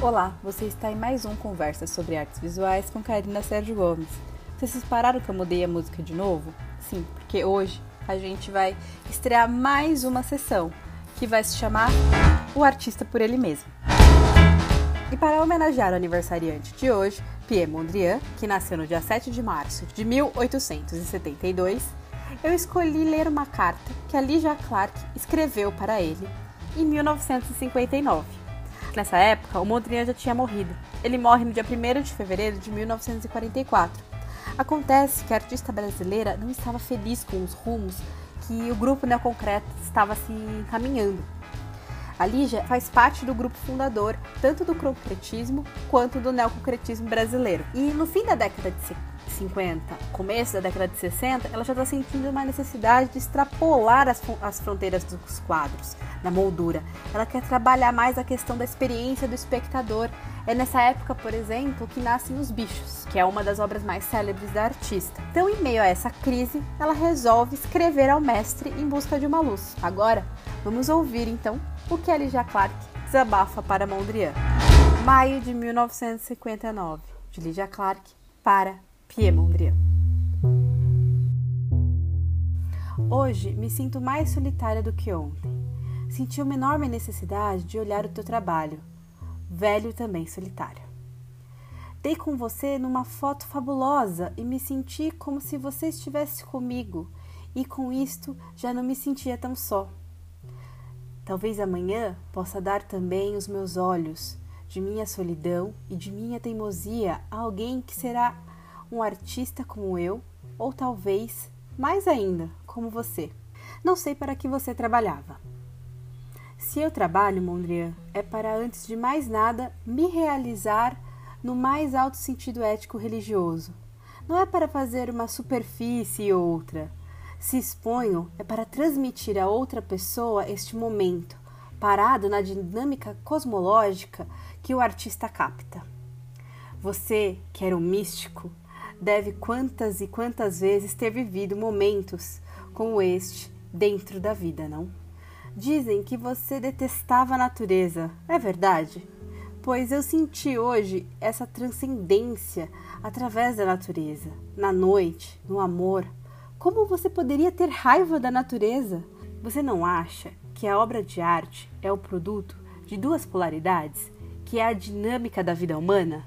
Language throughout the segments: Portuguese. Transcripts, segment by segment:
Olá, você está em mais um Conversa sobre Artes Visuais com Karina Sérgio Gomes. Vocês pararam que eu mudei a música de novo? Sim, porque hoje a gente vai estrear mais uma sessão que vai se chamar O Artista por Ele Mesmo. E para homenagear o aniversariante de hoje, Pierre Mondrian, que nasceu no dia 7 de março de 1872, eu escolhi ler uma carta que a Ligia Clark escreveu para ele em 1959. Nessa época, o Mondrian já tinha morrido. Ele morre no dia 1 de fevereiro de 1944. Acontece que a artista brasileira não estava feliz com os rumos que o grupo neoconcreto estava se encaminhando. A Lígia faz parte do grupo fundador tanto do concretismo quanto do neoconcretismo brasileiro. E no fim da década de 50, começo da década de 60, ela já está sentindo uma necessidade de extrapolar as, as fronteiras dos quadros, da moldura. Ela quer trabalhar mais a questão da experiência do espectador. É nessa época, por exemplo, que nascem Os Bichos, que é uma das obras mais célebres da artista. Então, em meio a essa crise, ela resolve escrever ao mestre em busca de uma luz. Agora, vamos ouvir então o que Elijah Clark desabafa para Mondrian. Maio de 1959, de Lydia Clark para Pierre Mondrian. Hoje me sinto mais solitária do que ontem. Senti uma enorme necessidade de olhar o teu trabalho, velho também solitário. Dei com você numa foto fabulosa e me senti como se você estivesse comigo, e com isto já não me sentia tão só. Talvez amanhã possa dar também os meus olhos de minha solidão e de minha teimosia a alguém que será um artista como eu, ou talvez, mais ainda, como você. Não sei para que você trabalhava. Se eu trabalho, Mondrian, é para, antes de mais nada, me realizar no mais alto sentido ético-religioso. Não é para fazer uma superfície e outra. Se exponho é para transmitir a outra pessoa este momento, parado na dinâmica cosmológica que o artista capta. Você, que era um místico, deve quantas e quantas vezes ter vivido momentos como este dentro da vida, não? Dizem que você detestava a natureza, é verdade? Pois eu senti hoje essa transcendência através da natureza, na noite, no amor. Como você poderia ter raiva da natureza? Você não acha que a obra de arte é o produto de duas polaridades, que é a dinâmica da vida humana?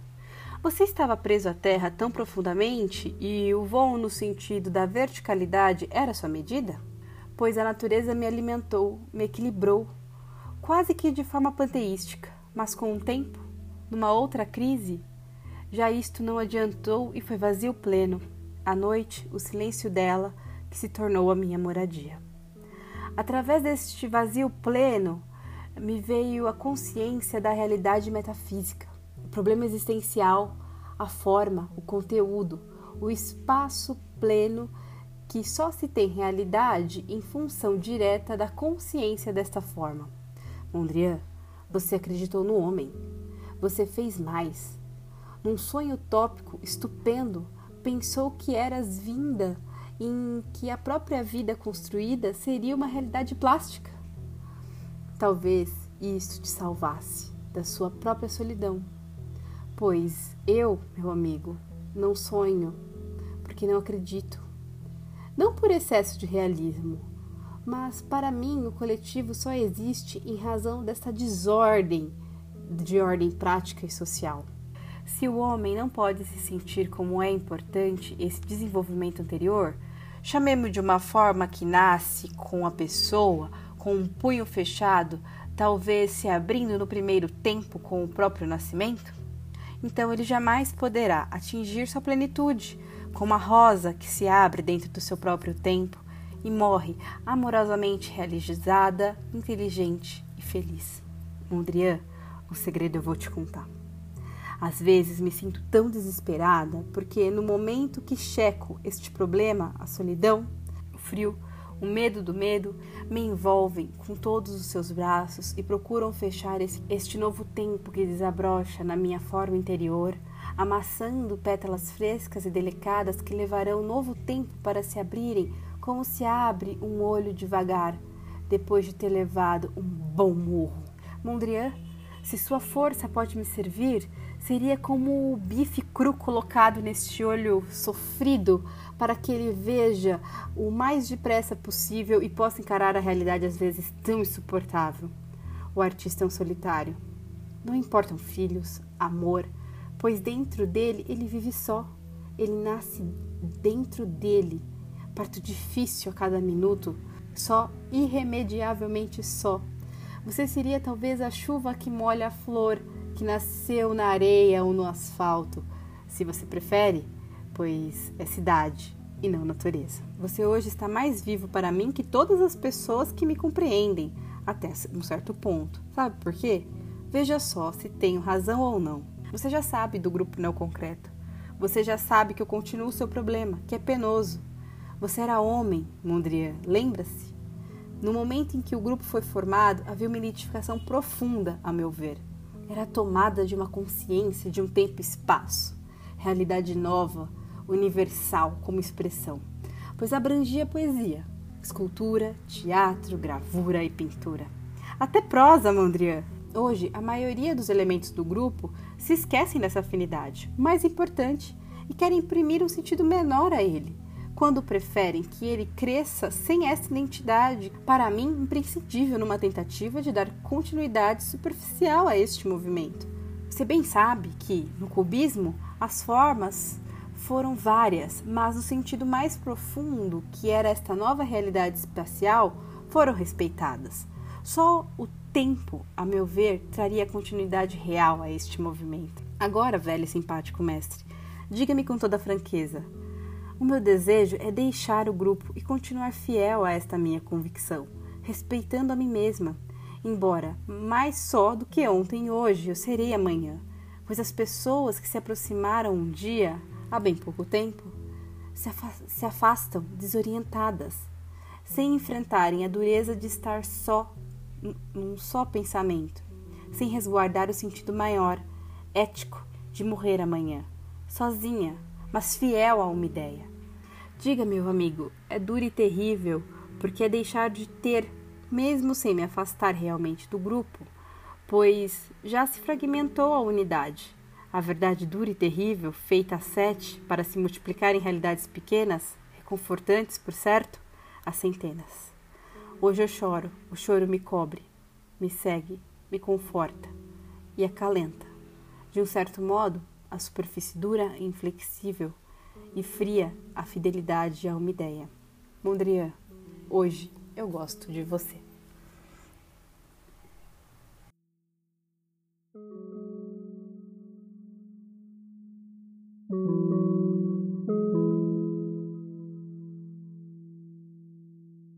Você estava preso à terra tão profundamente e o voo no sentido da verticalidade era sua medida? pois a natureza me alimentou, me equilibrou, quase que de forma panteística, mas com o tempo, numa outra crise, já isto não adiantou e foi vazio pleno. À noite, o silêncio dela, que se tornou a minha moradia. Através deste vazio pleno, me veio a consciência da realidade metafísica, problema existencial, a forma, o conteúdo, o espaço pleno que só se tem realidade em função direta da consciência desta forma. Mondrian, você acreditou no homem. Você fez mais. Num sonho utópico estupendo, pensou que eras vinda em que a própria vida construída seria uma realidade plástica. Talvez isso te salvasse da sua própria solidão. Pois eu, meu amigo, não sonho, porque não acredito não por excesso de realismo, mas para mim o coletivo só existe em razão desta desordem de ordem prática e social. Se o homem não pode se sentir como é importante esse desenvolvimento anterior, chamemos de uma forma que nasce com a pessoa, com um punho fechado, talvez se abrindo no primeiro tempo com o próprio nascimento, então ele jamais poderá atingir sua plenitude, como a rosa que se abre dentro do seu próprio tempo e morre amorosamente realizada, inteligente e feliz. Mondrian, o segredo eu vou te contar. Às vezes me sinto tão desesperada porque no momento que checo este problema, a solidão, o frio, o medo do medo, me envolvem com todos os seus braços e procuram fechar este novo tempo que desabrocha na minha forma interior amassando pétalas frescas e delicadas que levarão novo tempo para se abrirem, como se abre um olho devagar, depois de ter levado um bom murro. Mondrian, Se sua força pode me servir, seria como o bife cru colocado neste olho sofrido para que ele veja o mais depressa possível e possa encarar a realidade às vezes tão insuportável. O artista é um solitário. Não importam filhos, amor, pois dentro dele ele vive só. Ele nasce dentro dele, parto difícil a cada minuto, só, irremediavelmente só. Você seria talvez a chuva que molha a flor que nasceu na areia ou no asfalto, se você prefere, pois é cidade e não natureza. Você hoje está mais vivo para mim que todas as pessoas que me compreendem, até um certo ponto. Sabe por quê? Veja só se tenho razão ou não. Você já sabe do grupo neoconcreto. Você já sabe que eu continuo seu problema, que é penoso. Você era homem, Mondrian, lembra-se? No momento em que o grupo foi formado, havia uma identificação profunda, a meu ver. Era a tomada de uma consciência de um tempo e espaço, realidade nova, universal como expressão, pois abrangia poesia, escultura, teatro, gravura e pintura. Até prosa, Mondrian. Hoje, a maioria dos elementos do grupo se esquecem dessa afinidade, mais importante, e querem imprimir um sentido menor a ele, quando preferem que ele cresça sem essa identidade, para mim, imprescindível numa tentativa de dar continuidade superficial a este movimento. Você bem sabe que, no cubismo, as formas foram várias, mas no sentido mais profundo, que era esta nova realidade espacial, foram respeitadas. Só o tempo, a meu ver, traria continuidade real a este movimento. Agora, velho e simpático mestre, diga-me com toda franqueza. O meu desejo é deixar o grupo e continuar fiel a esta minha convicção, respeitando a mim mesma, embora mais só do que ontem e hoje eu serei amanhã, pois as pessoas que se aproximaram um dia, há bem pouco tempo, se afastam desorientadas, sem enfrentarem a dureza de estar só num só pensamento, sem resguardar o sentido maior, ético, de morrer amanhã, sozinha, mas fiel a uma ideia. Diga, meu amigo, é duro e terrível, porque é deixar de ter, mesmo sem me afastar realmente do grupo, pois já se fragmentou a unidade. A verdade dura e terrível, feita a sete para se multiplicar em realidades pequenas, reconfortantes, por certo, a centenas. Hoje eu choro, o choro me cobre, me segue, me conforta e acalenta. De um certo modo, a superfície dura e inflexível e fria a fidelidade a uma ideia. Mondrian, hoje eu gosto de você.